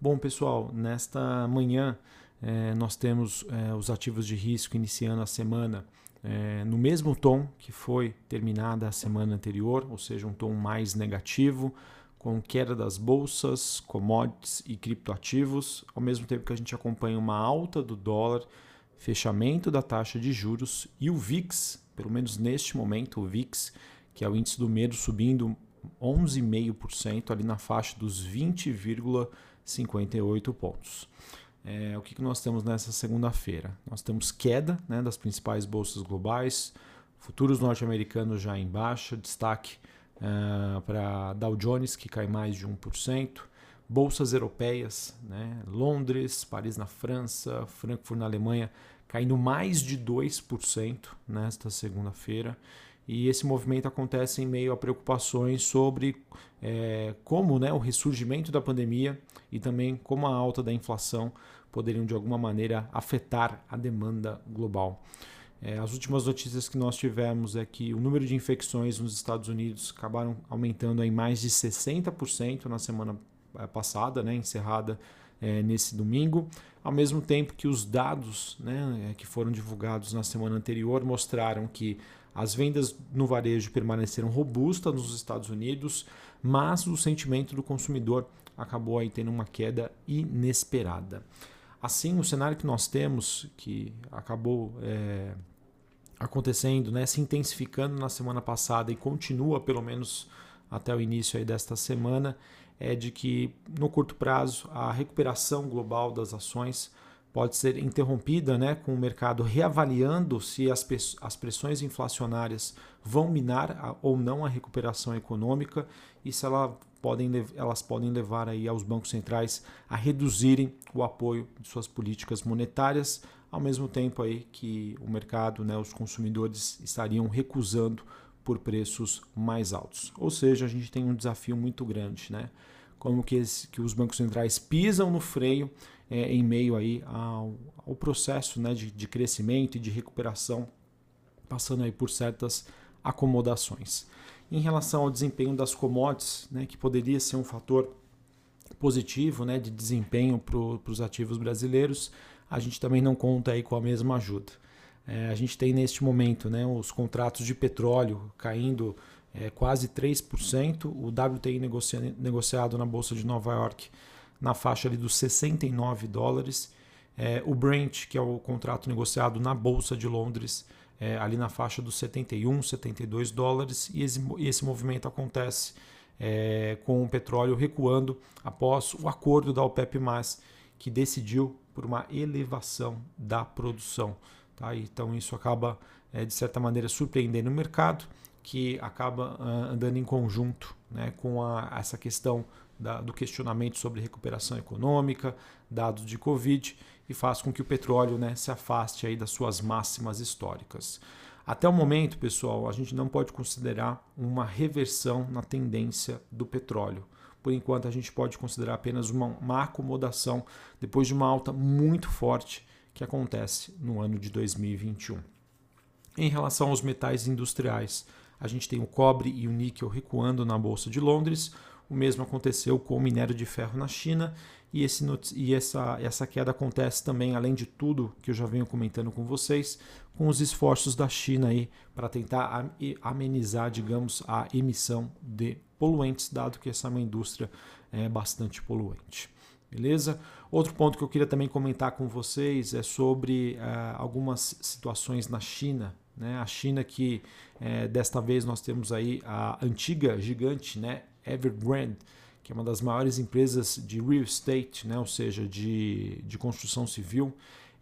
Bom, pessoal, nesta manhã eh, nós temos eh, os ativos de risco iniciando a semana eh, no mesmo tom que foi terminada a semana anterior, ou seja, um tom mais negativo, com queda das bolsas, commodities e criptoativos, ao mesmo tempo que a gente acompanha uma alta do dólar, fechamento da taxa de juros e o VIX, pelo menos neste momento, o VIX, que é o índice do medo, subindo 11,5% ali na faixa dos 20,58 pontos. É, o que, que nós temos nessa segunda-feira? Nós temos queda né, das principais bolsas globais, futuros norte-americanos já em baixa, destaque uh, para Dow Jones, que cai mais de 1%, bolsas europeias, né, Londres, Paris na França, Frankfurt na Alemanha, caindo mais de 2% nesta segunda-feira. E esse movimento acontece em meio a preocupações sobre é, como né, o ressurgimento da pandemia e também como a alta da inflação poderiam de alguma maneira afetar a demanda global. É, as últimas notícias que nós tivemos é que o número de infecções nos Estados Unidos acabaram aumentando em mais de 60% na semana é, passada, né, encerrada é, nesse domingo, ao mesmo tempo que os dados né, é, que foram divulgados na semana anterior mostraram que as vendas no varejo permaneceram robustas nos Estados Unidos, mas o sentimento do consumidor acabou aí tendo uma queda inesperada. Assim, o cenário que nós temos, que acabou é, acontecendo, né, se intensificando na semana passada e continua pelo menos até o início aí desta semana, é de que no curto prazo a recuperação global das ações pode ser interrompida né, com o mercado reavaliando se as, as pressões inflacionárias vão minar a, ou não a recuperação econômica e se ela podem, elas podem levar aí aos bancos centrais a reduzirem o apoio de suas políticas monetárias, ao mesmo tempo aí que o mercado, né, os consumidores estariam recusando por preços mais altos. Ou seja, a gente tem um desafio muito grande, né? Como que, esse, que os bancos centrais pisam no freio é, em meio aí ao, ao processo né, de, de crescimento e de recuperação, passando aí por certas acomodações. Em relação ao desempenho das commodities, né, que poderia ser um fator positivo né, de desempenho para os ativos brasileiros, a gente também não conta aí com a mesma ajuda. É, a gente tem neste momento né, os contratos de petróleo caindo é, quase 3%, o WTI negocia, negociado na Bolsa de Nova York na faixa ali dos 69 dólares. É, o Brent, que é o contrato negociado na Bolsa de Londres, é, ali na faixa dos 71, 72 dólares, e esse, esse movimento acontece é, com o petróleo recuando após o acordo da OPEP, que decidiu por uma elevação da produção. Tá? Então isso acaba, é, de certa maneira, surpreendendo o mercado, que acaba uh, andando em conjunto né, com a, essa questão da, do questionamento sobre recuperação econômica, dados de Covid, e faz com que o petróleo né, se afaste aí das suas máximas históricas. Até o momento, pessoal, a gente não pode considerar uma reversão na tendência do petróleo. Por enquanto, a gente pode considerar apenas uma, uma acomodação depois de uma alta muito forte que acontece no ano de 2021. Em relação aos metais industriais, a gente tem o cobre e o níquel recuando na Bolsa de Londres, o mesmo aconteceu com o minério de ferro na China e, esse, e essa, essa queda acontece também, além de tudo que eu já venho comentando com vocês, com os esforços da China aí para tentar amenizar, digamos, a emissão de poluentes, dado que essa é uma indústria é, bastante poluente. Beleza? Outro ponto que eu queria também comentar com vocês é sobre uh, algumas situações na China. Né? A China que uh, desta vez nós temos aí a antiga gigante, né? Evergrande, que é uma das maiores empresas de real estate, né, ou seja, de, de construção civil,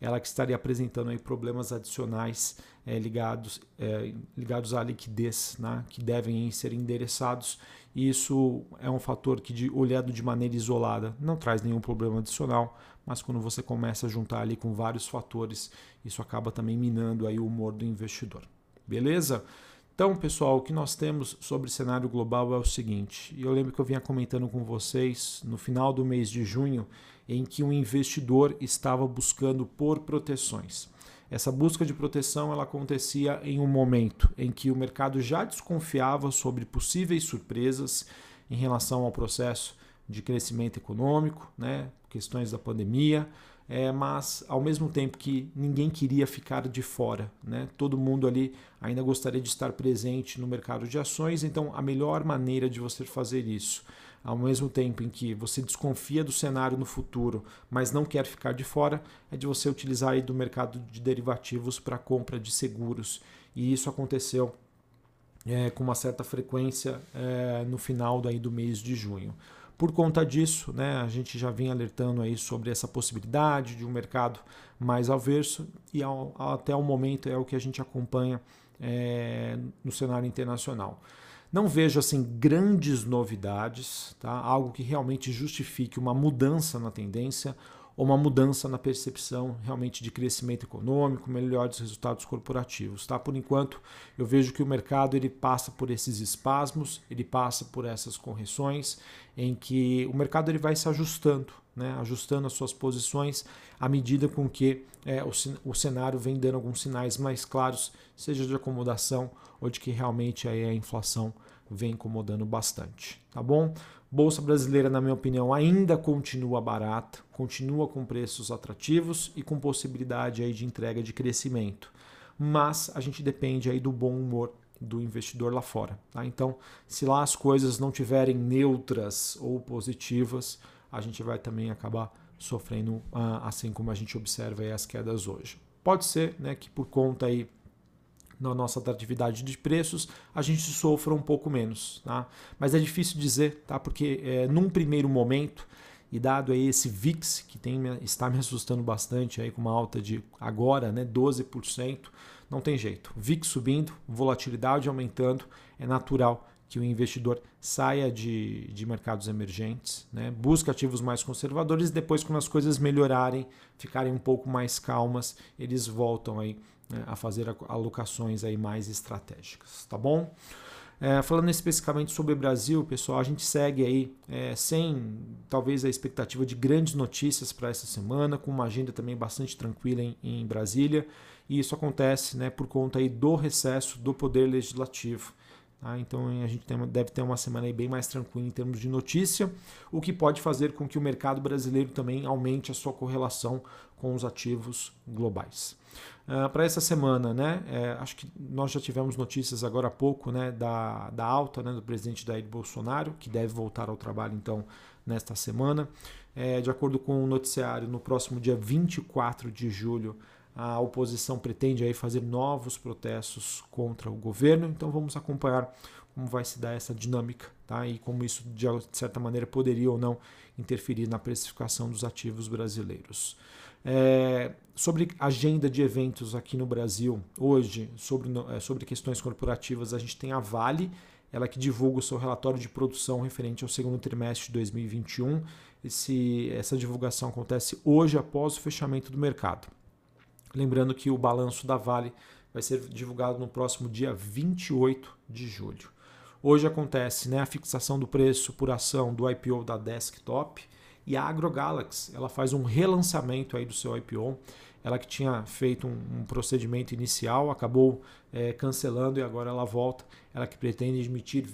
ela que estaria apresentando aí problemas adicionais é, ligados, é, ligados à liquidez, né, que devem ser endereçados. E isso é um fator que, de, olhado de maneira isolada, não traz nenhum problema adicional, mas quando você começa a juntar ali com vários fatores, isso acaba também minando aí o humor do investidor. Beleza? Então, pessoal, o que nós temos sobre cenário global é o seguinte: eu lembro que eu vinha comentando com vocês no final do mês de junho, em que um investidor estava buscando por proteções. Essa busca de proteção ela acontecia em um momento em que o mercado já desconfiava sobre possíveis surpresas em relação ao processo de crescimento econômico, né? questões da pandemia, é, mas ao mesmo tempo que ninguém queria ficar de fora, né? todo mundo ali ainda gostaria de estar presente no mercado de ações, então a melhor maneira de você fazer isso, ao mesmo tempo em que você desconfia do cenário no futuro, mas não quer ficar de fora, é de você utilizar aí do mercado de derivativos para compra de seguros. E isso aconteceu é, com uma certa frequência é, no final daí do mês de junho. Por conta disso, né, a gente já vem alertando aí sobre essa possibilidade de um mercado mais averso e ao, até o momento é o que a gente acompanha é, no cenário internacional. Não vejo assim grandes novidades, tá? algo que realmente justifique uma mudança na tendência ou uma mudança na percepção realmente de crescimento econômico, melhores resultados corporativos. Tá? Por enquanto, eu vejo que o mercado ele passa por esses espasmos, ele passa por essas correções, em que o mercado ele vai se ajustando, né? ajustando as suas posições à medida com que é, o, cenário vem dando alguns sinais mais claros, seja de acomodação ou de que realmente aí a inflação vem incomodando bastante. Tá bom? Bolsa brasileira, na minha opinião, ainda continua barata, continua com preços atrativos e com possibilidade aí de entrega de crescimento. Mas a gente depende aí do bom humor do investidor lá fora. Tá? Então, se lá as coisas não tiverem neutras ou positivas, a gente vai também acabar sofrendo ah, assim como a gente observa as quedas hoje. Pode ser né, que por conta aí na nossa atratividade de preços, a gente sofra um pouco menos. Tá? Mas é difícil dizer, tá? porque é, num primeiro momento, e dado aí esse VIX, que tem, está me assustando bastante, aí, com uma alta de agora né, 12%, não tem jeito. VIX subindo, volatilidade aumentando, é natural que o investidor saia de, de mercados emergentes, né? busque ativos mais conservadores e depois, quando as coisas melhorarem, ficarem um pouco mais calmas, eles voltam aí né, a fazer alocações aí mais estratégicas, tá bom? É, falando especificamente sobre o Brasil, pessoal, a gente segue aí é, sem talvez a expectativa de grandes notícias para essa semana, com uma agenda também bastante tranquila em, em Brasília, e isso acontece né, por conta aí do recesso do Poder Legislativo. Tá? Então a gente tem, deve ter uma semana bem mais tranquila em termos de notícia, o que pode fazer com que o mercado brasileiro também aumente a sua correlação com os ativos globais. Uh, para essa semana, né, é, acho que nós já tivemos notícias agora há pouco né, da, da alta né, do presidente Jair Bolsonaro, que deve voltar ao trabalho então nesta semana. É, de acordo com o noticiário, no próximo dia 24 de julho, a oposição pretende aí fazer novos protestos contra o governo, então vamos acompanhar como vai se dar essa dinâmica tá? e como isso, de certa maneira, poderia ou não interferir na precificação dos ativos brasileiros. É, sobre agenda de eventos aqui no Brasil, hoje, sobre, é, sobre questões corporativas, a gente tem a Vale, ela que divulga o seu relatório de produção referente ao segundo trimestre de 2021. Esse, essa divulgação acontece hoje após o fechamento do mercado. Lembrando que o balanço da Vale vai ser divulgado no próximo dia 28 de julho. Hoje acontece né, a fixação do preço por ação do IPO da Desktop e a AgroGalaxy ela faz um relançamento aí do seu IPO. Ela que tinha feito um, um procedimento inicial, acabou é, cancelando e agora ela volta. Ela que pretende emitir,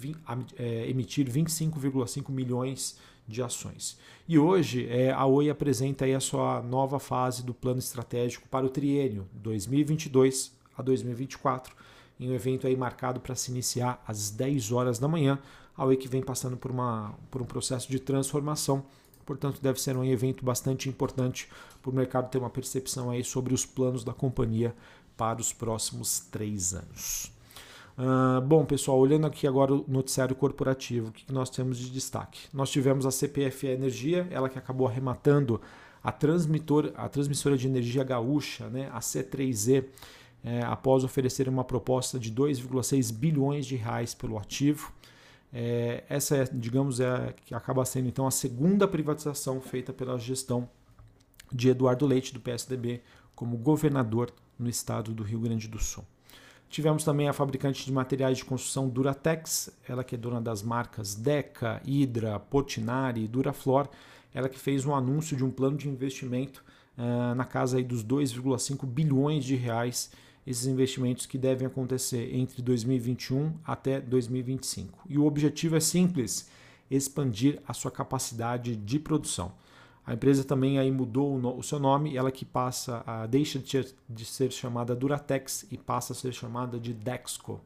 é, emitir 25,5 milhões de ações. E hoje é, a Oi apresenta aí a sua nova fase do plano estratégico para o triênio 2022 a 2024, em um evento aí marcado para se iniciar às 10 horas da manhã. A Oi que vem passando por, uma, por um processo de transformação portanto deve ser um evento bastante importante para o mercado ter uma percepção aí sobre os planos da companhia para os próximos três anos. Uh, bom, pessoal, olhando aqui agora o noticiário corporativo, o que nós temos de destaque? Nós tivemos a CPFE Energia, ela que acabou arrematando a, transmitor, a transmissora de energia gaúcha, né, a C3E, é, após oferecer uma proposta de 2,6 bilhões de reais pelo ativo. É, essa, é, digamos, é que acaba sendo então a segunda privatização feita pela gestão de Eduardo Leite do PSDB como governador no estado do Rio Grande do Sul. Tivemos também a fabricante de materiais de construção Duratex, ela que é dona das marcas Deca, Hydra, Portinari e Duraflor, ela que fez um anúncio de um plano de investimento uh, na casa aí dos 2,5 bilhões de reais esses investimentos que devem acontecer entre 2021 até 2025. E o objetivo é simples: expandir a sua capacidade de produção. A empresa também aí mudou o seu nome, ela que passa a deixa de ser chamada Duratex e passa a ser chamada de Dexco.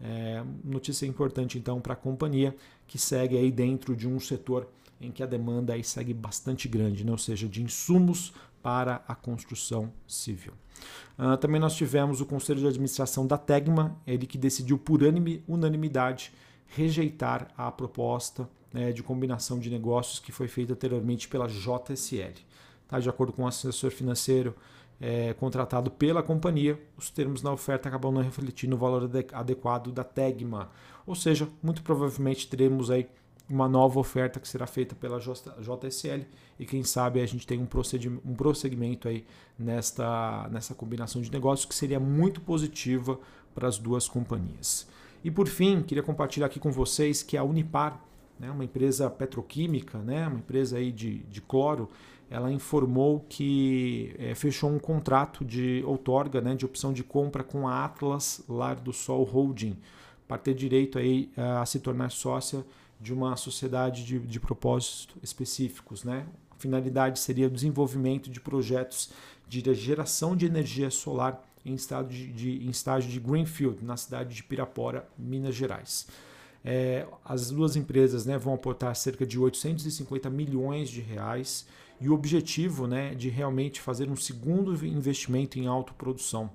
É, notícia importante então para a companhia que segue aí dentro de um setor em que a demanda aí segue bastante grande, né? ou seja, de insumos para a construção civil. Uh, também nós tivemos o Conselho de Administração da Tegma, ele que decidiu por unanimidade rejeitar a proposta né, de combinação de negócios que foi feita anteriormente pela JSL. Tá? De acordo com o assessor financeiro é, contratado pela companhia, os termos na oferta acabam não refletindo o valor adequado da Tegma. Ou seja, muito provavelmente teremos aí uma nova oferta que será feita pela JSL e quem sabe a gente tem um, um prosseguimento aí nesta, nessa combinação de negócios que seria muito positiva para as duas companhias. E por fim, queria compartilhar aqui com vocês que a Unipar, né, uma empresa petroquímica, né, uma empresa aí de, de cloro, ela informou que é, fechou um contrato de outorga, né, de opção de compra com a Atlas Lar do Sol Holding, para ter direito aí a se tornar sócia de uma sociedade de, de propósitos específicos. Né? A finalidade seria o desenvolvimento de projetos de geração de energia solar em, estado de, de, em estágio de Greenfield, na cidade de Pirapora, Minas Gerais. É, as duas empresas né, vão aportar cerca de 850 milhões de reais e o objetivo né, de realmente fazer um segundo investimento em autoprodução.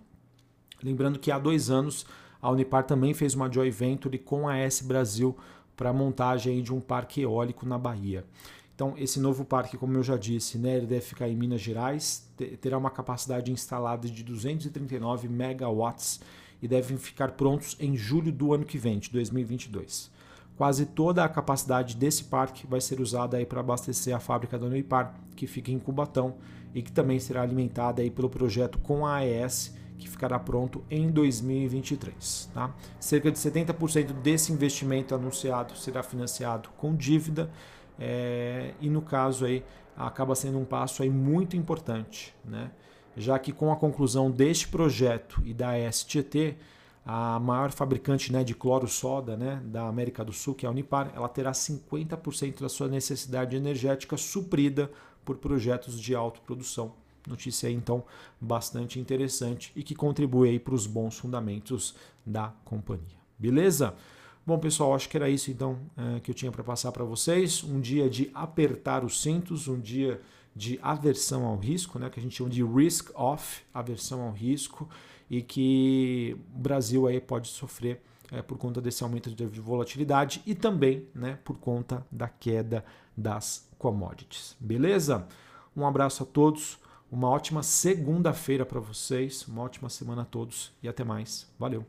Lembrando que há dois anos a Unipar também fez uma joint venture com a S Brasil para a montagem de um parque eólico na Bahia. Então, esse novo parque, como eu já disse, né, ele deve ficar em Minas Gerais, terá uma capacidade instalada de 239 megawatts e devem ficar prontos em julho do ano que vem, de 2022. Quase toda a capacidade desse parque vai ser usada para abastecer a fábrica da Unipar, que fica em Cubatão e que também será alimentada aí pelo projeto com a AES, que ficará pronto em 2023. Tá? Cerca de 70% desse investimento anunciado será financiado com dívida é, e no caso aí acaba sendo um passo aí muito importante, né? já que com a conclusão deste projeto e da STT, a maior fabricante né, de cloro-soda né, da América do Sul, que é a Unipar, ela terá 50% da sua necessidade energética suprida por projetos de autoprodução Notícia aí, então bastante interessante e que contribui para os bons fundamentos da companhia. Beleza? Bom, pessoal, acho que era isso então é, que eu tinha para passar para vocês. Um dia de apertar os cintos, um dia de aversão ao risco, né, que a gente chama de risk off, aversão ao risco, e que o Brasil aí pode sofrer é, por conta desse aumento de volatilidade e também né, por conta da queda das commodities. Beleza? Um abraço a todos. Uma ótima segunda-feira para vocês, uma ótima semana a todos e até mais. Valeu!